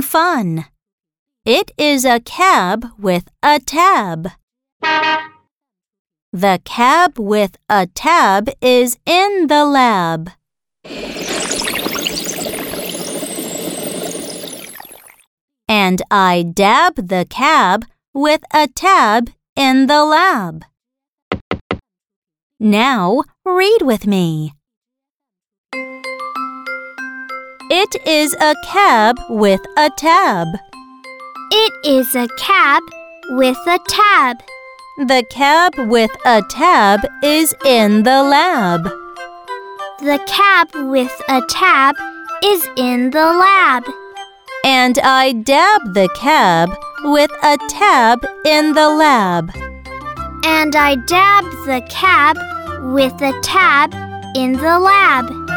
fun. It is a cab with a tab. The cab with a tab is in the lab. And I dab the cab with a tab in the lab. Now read with me. It is a cab with a tab. It is a cab with a tab. The cab with a tab is in the lab. The cab with a tab is in the lab. And I dab the cab with a tab in the lab. And I dab the cab with a tab in the lab.